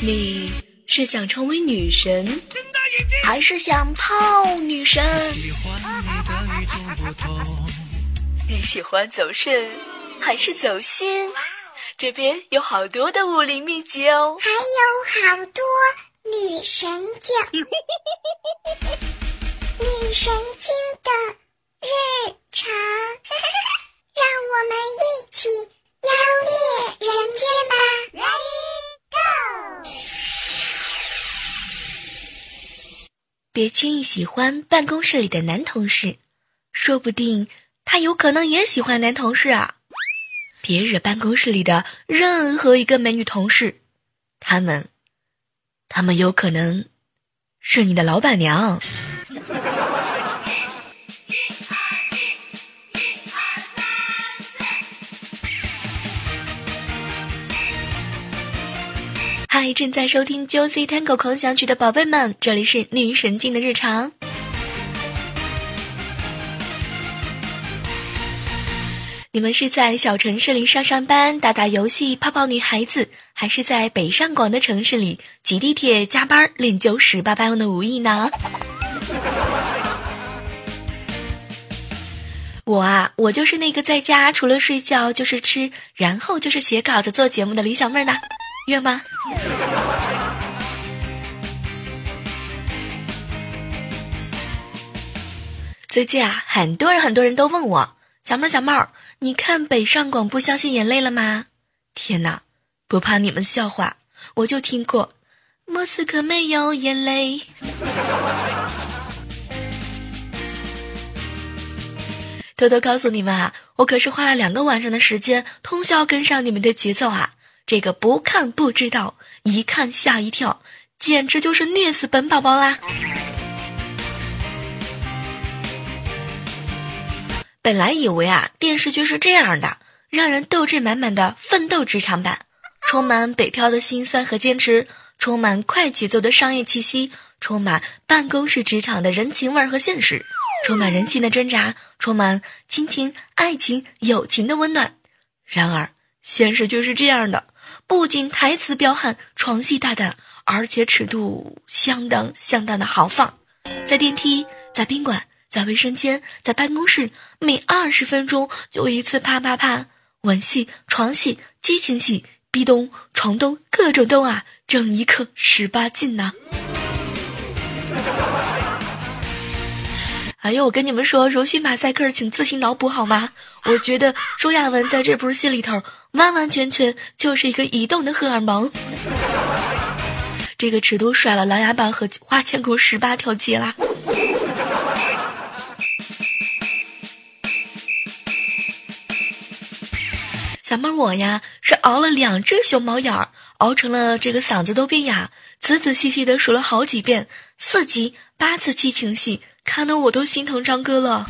你是想成为女神，还是想泡女神？你喜欢走肾，还是走心？这边有好多的武林秘籍哦，还有好多女神经，女神经的日常，别轻易喜欢办公室里的男同事，说不定他有可能也喜欢男同事啊。别惹办公室里的任何一个美女同事，他们，他们有可能是你的老板娘。嗨，正在收听《Josie Tango 狂想曲》的宝贝们，这里是女神经的日常。你们是在小城市里上上班、打打游戏、泡泡女孩子，还是在北上广的城市里挤地铁、加班练就十八般的武艺呢？我啊，我就是那个在家除了睡觉就是吃，然后就是写稿子、做节目的李小妹呢，约吗？最近啊，很多人很多人都问我，小妹儿小妹儿。你看北上广不相信眼泪了吗？天哪，不怕你们笑话，我就听过，莫斯科没有眼泪。偷偷告诉你们啊，我可是花了两个晚上的时间，通宵跟上你们的节奏啊！这个不看不知道，一看吓一跳，简直就是虐死本宝宝啦！本来以为啊，电视剧是这样的，让人斗志满满的奋斗职场版，充满北漂的辛酸和坚持，充满快节奏的商业气息，充满办公室职场的人情味和现实，充满人性的挣扎，充满亲情、爱情、友情的温暖。然而，现实就是这样的，不仅台词彪悍、床戏大胆，而且尺度相当相当的豪放，在电梯，在宾馆。在卫生间，在办公室，每二十分钟就一次啪啪啪，吻戏、床戏、激情戏、壁咚、床咚，各种咚啊，整一刻十八禁呐！哎呦，我跟你们说，柔性马赛克，请自行脑补好吗？我觉得朱亚文在这部戏里头，完完全全就是一个移动的荷尔蒙，这个尺度甩了《琅琊榜》和《花千骨》十八条街啦！小妹我呀是熬了两只熊猫眼儿，熬成了这个嗓子都变哑，仔仔细细的数了好几遍，四集八次激情戏，看得我都心疼张哥了。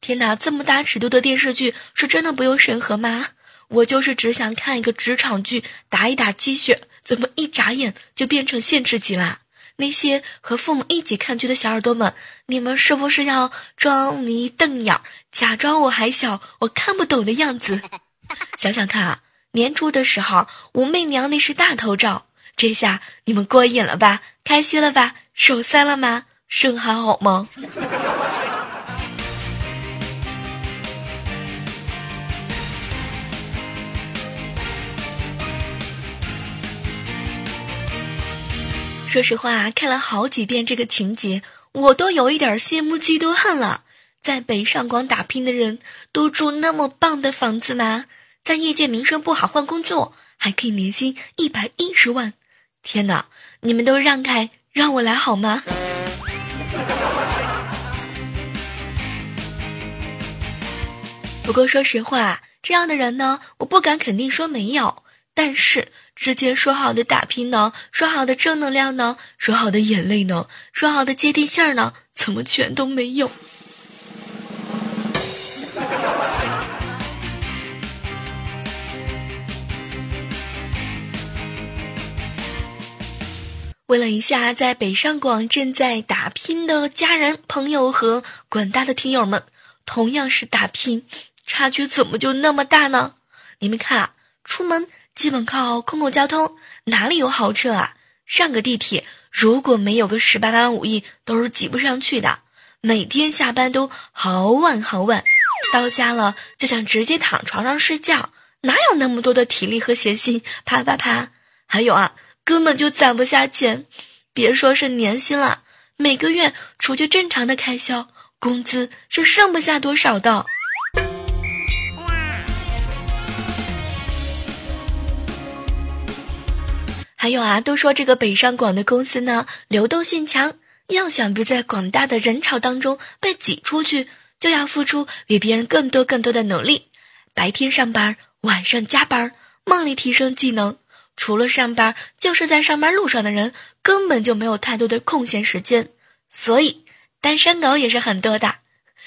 天哪，这么大尺度的电视剧是真的不用审核吗？我就是只想看一个职场剧，打一打鸡血，怎么一眨眼就变成限制级啦？那些和父母一起看剧的小耳朵们，你们是不是要装迷瞪眼，假装我还小，我看不懂的样子？想想看啊，年初的时候，武媚娘那是大头照，这下你们过瘾了吧？开心了吧？手酸了吗？生还好吗？说实话，看了好几遍这个情节，我都有一点羡慕嫉妒恨了。在北上广打拼的人都住那么棒的房子吗？在业界名声不好换工作，还可以年薪一百一十万。天哪，你们都让开，让我来好吗？不过说实话，这样的人呢，我不敢肯定说没有，但是。之前说好的打拼呢？说好的正能量呢？说好的眼泪呢？说好的接地气儿呢？怎么全都没有？问了一下在北上广正在打拼的家人、朋友和广大的听友们，同样是打拼，差距怎么就那么大呢？你们看啊，出门。基本靠公共交通，哪里有豪车啊？上个地铁如果没有个十八般武艺，都是挤不上去的。每天下班都好晚好晚，到家了就想直接躺床上睡觉，哪有那么多的体力和闲心？啪啪啪！还有啊，根本就攒不下钱，别说是年薪了，每个月除去正常的开销，工资是剩不下多少的。还有啊，都说这个北上广的公司呢，流动性强，要想不在广大的人潮当中被挤出去，就要付出比别人更多更多的努力。白天上班，晚上加班，梦里提升技能。除了上班，就是在上班路上的人，根本就没有太多的空闲时间。所以，单身狗也是很多的。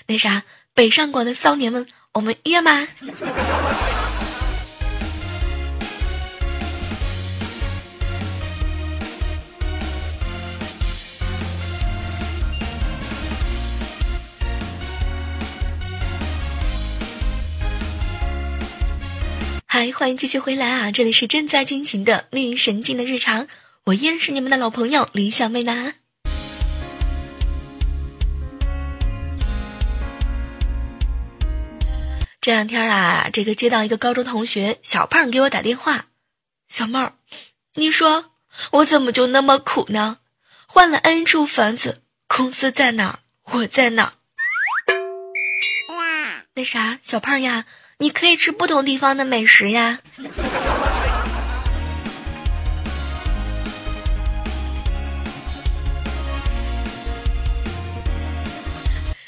那啥，北上广的骚年们，我们约吗？嗨，欢迎继续回来啊！这里是正在进行的绿云神经的日常，我依然是你们的老朋友李小妹呢。这两天啊，这个接到一个高中同学小胖给我打电话，小妹儿，你说我怎么就那么苦呢？换了 N 处房子，公司在哪儿？我在哪？那啥，小胖呀。你可以吃不同地方的美食呀。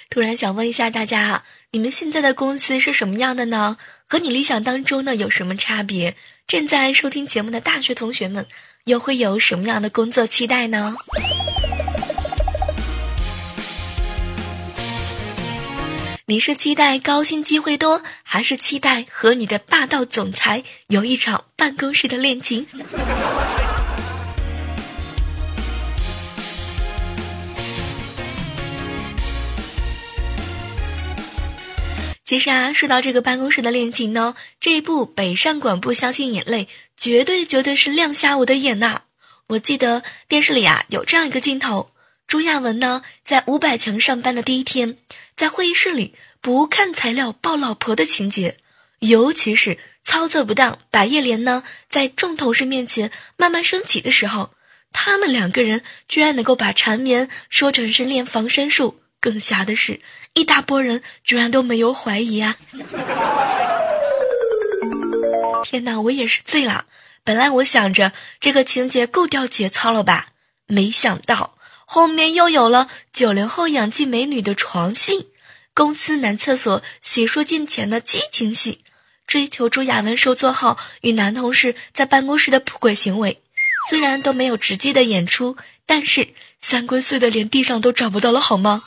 突然想问一下大家，你们现在的公司是什么样的呢？和你理想当中的有什么差别？正在收听节目的大学同学们，又会有什么样的工作期待呢？你是期待高薪机会多，还是期待和你的霸道总裁有一场办公室的恋情？其实啊，说到这个办公室的恋情呢，这一部《北上广不相信眼泪》绝对绝对是亮瞎我的眼呐！我记得电视里啊有这样一个镜头。朱亚文呢，在五百强上班的第一天，在会议室里不看材料抱老婆的情节，尤其是操作不当，把叶莲呢在众同事面前慢慢升起的时候，他们两个人居然能够把缠绵说成是练防身术，更瞎的是，一大波人居然都没有怀疑啊！天哪，我也是醉了。本来我想着这个情节够掉节操了吧，没想到。后面又有了九零后养鸡美女的床戏，公司男厕所洗漱镜前的激情戏，追求朱亚文受挫后与男同事在办公室的扑轨行为，虽然都没有直接的演出，但是三观碎的连地上都找不到了好吗？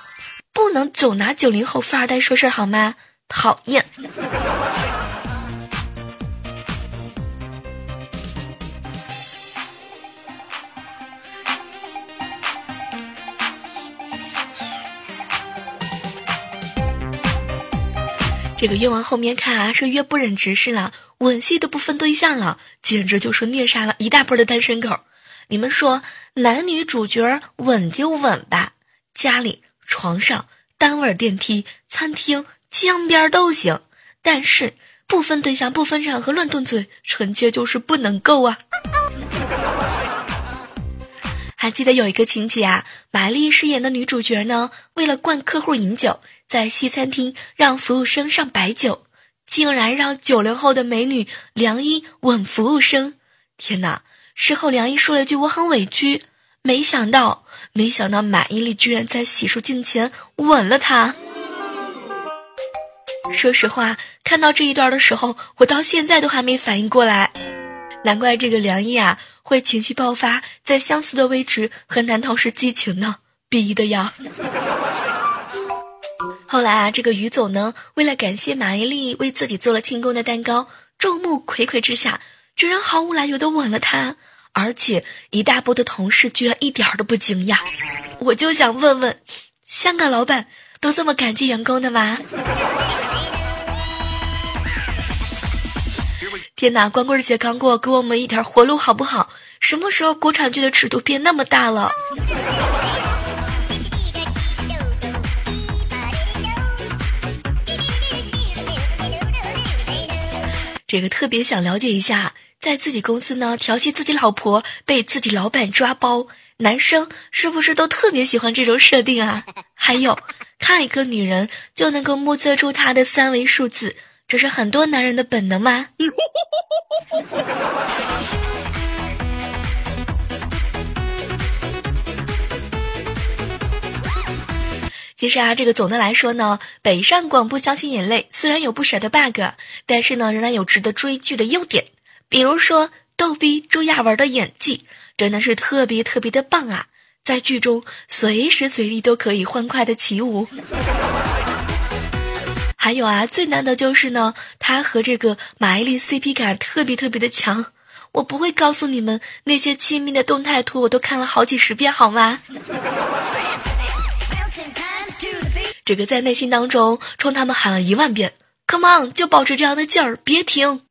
不能总拿九零后富二代说事儿好吗？讨厌。这个越往后面看啊，是越不忍直视了，吻戏都不分对象了，简直就是虐杀了一大波的单身狗。你们说，男女主角吻就吻吧，家里、床上、单位、电梯、餐厅、江边都行，但是不分对象、不分场合乱动嘴，臣妾就是不能够啊。还记得有一个情节啊，玛丽饰演的女主角呢，为了灌客户饮酒。在西餐厅让服务生上白酒，竟然让九零后的美女梁一吻服务生！天哪！事后梁一说了一句：“我很委屈。”没想到，没想到马伊琍居然在洗漱镜前吻了他。说实话，看到这一段的时候，我到现在都还没反应过来。难怪这个梁一啊会情绪爆发，在相似的位置和男同事激情呢，逼的呀！后来啊，这个于总呢，为了感谢马伊琍为自己做了庆功的蛋糕，众目睽睽之下，居然毫无来由的吻了她，而且一大波的同事居然一点儿都不惊讶。我就想问问，香港老板都这么感激员工的吗？天哪，光棍节刚过，给我们一条活路好不好？什么时候国产剧的尺度变那么大了？这个特别想了解一下，在自己公司呢调戏自己老婆，被自己老板抓包，男生是不是都特别喜欢这种设定啊？还有，看一个女人就能够目测出她的三维数字，这是很多男人的本能吗？其实啊，这个总的来说呢，北上广不相信眼泪虽然有不少的 bug，但是呢，仍然有值得追剧的优点。比如说，逗逼朱亚文的演技真的是特别特别的棒啊，在剧中随时随地都可以欢快的起舞。还有啊，最难的就是呢，他和这个马伊琍 CP 感特别特别的强。我不会告诉你们那些亲密的动态图，我都看了好几十遍，好吗？这个在内心当中冲他们喊了一万遍，Come on，就保持这样的劲儿，别停。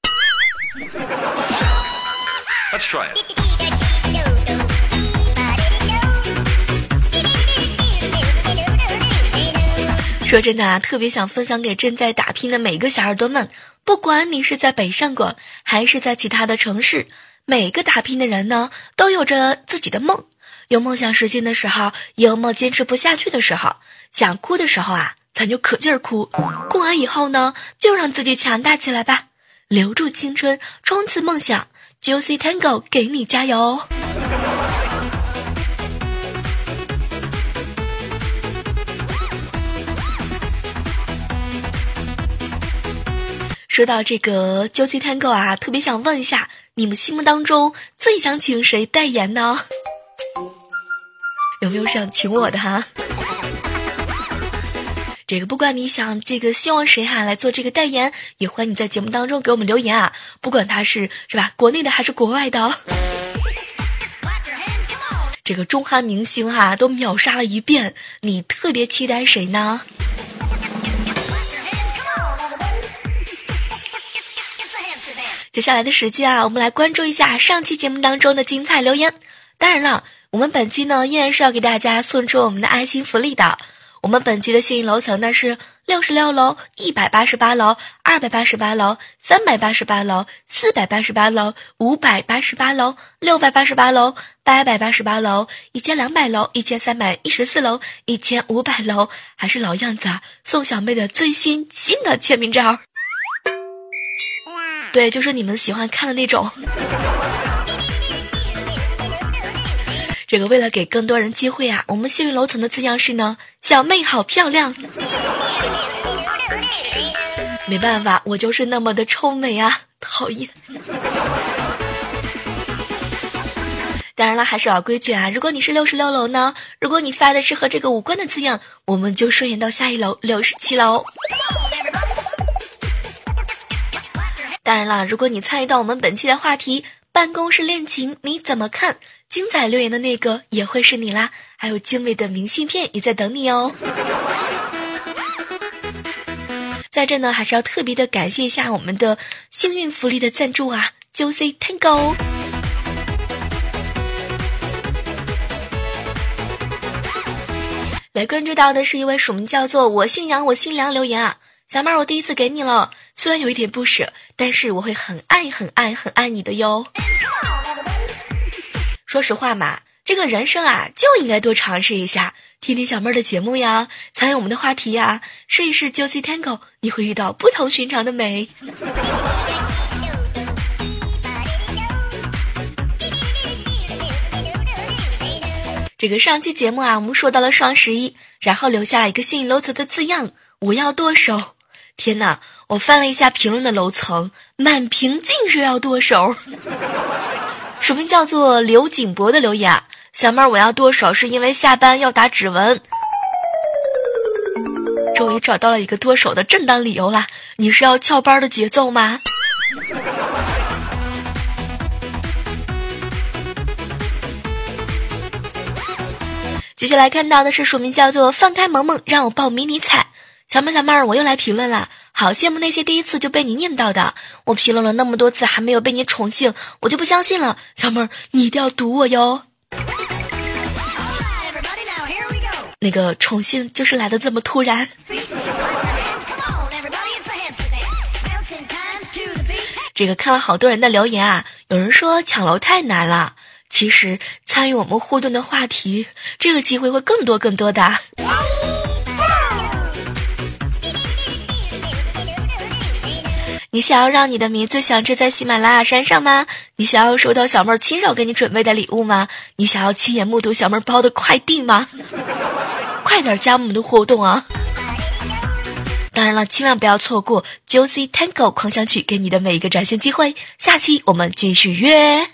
说真的啊，特别想分享给正在打拼的每个小耳朵们，不管你是在北上广还是在其他的城市，每个打拼的人呢，都有着自己的梦。有梦想实现的时候，也有梦坚持不下去的时候。想哭的时候啊，咱就可劲儿哭。哭完以后呢，就让自己强大起来吧，留住青春，冲刺梦想。Juicy Tango 给你加油！说到这个 Juicy Tango 啊，特别想问一下，你们心目当中最想请谁代言呢？有没有想请我的哈？这个不管你想这个希望谁哈来做这个代言，也欢迎你在节目当中给我们留言啊！不管他是是吧，国内的还是国外的，这个中韩明星哈都秒杀了一遍，你特别期待谁呢？接下来的时间啊，我们来关注一下上期节目当中的精彩留言。当然了。我们本期呢，依然是要给大家送出我们的爱心福利的。我们本期的幸运楼层呢是六十六楼、一百八十八楼、二百八十八楼、三百八十八楼、四百八十八楼、五百八十八楼、六百八十八楼、八百八十八楼、一千两百楼、一千三百一十四楼、一千五百楼。还是老样子啊，送小妹的最新新的签名照。对，就是你们喜欢看的那种。这个为了给更多人机会啊，我们幸运楼层的字样是呢，小妹好漂亮。没办法，我就是那么的臭美啊，讨厌。当然了，还是老规矩啊，如果你是六十六楼呢，如果你发的是和这个无关的字样，我们就顺延到下一楼六十七楼。当然了，如果你参与到我们本期的话题。办公室恋情你怎么看？精彩留言的那个也会是你啦，还有精美的明信片也在等你哦。在这呢，还是要特别的感谢一下我们的幸运福利的赞助啊，Juicy Tango。来关注到的是一位署名叫做我姓杨我姓梁留言啊。小妹儿，我第一次给你了，虽然有一点不舍，但是我会很爱、很爱、很爱你的哟。说实话嘛，这个人生啊，就应该多尝试一下，听听小妹儿的节目呀，参与我们的话题呀，试一试 Juicy Tango，你会遇到不同寻常的美。这个上期节目啊，我们说到了双十一，然后留下了一个幸运楼层的字样，我要剁手。天哪！我翻了一下评论的楼层，满屏尽是要剁手。署名叫做刘景博的留言：小妹儿，我要剁手，是因为下班要打指纹。终于找到了一个剁手的正当理由啦！你是要翘班的节奏吗？接下来看到的是署名叫做放开萌萌，让我报迷你彩。小妹小妹儿，我又来评论了。好羡慕那些第一次就被你念到的。我评论了那么多次还没有被你宠幸，我就不相信了。小妹儿，你一定要读我哟。那个宠幸就是来的这么突然。这个看了好多人的留言啊，有人说抢楼太难了。其实参与我们互动的话题，这个机会会更多更多的。你想要让你的名字响彻在喜马拉雅山上吗？你想要收到小妹儿亲手给你准备的礼物吗？你想要亲眼目睹小妹儿包的快递吗？快点加我们的活动啊！当然了，千万不要错过 Juicy Tango 狂想曲给你的每一个展现机会。下期我们继续约。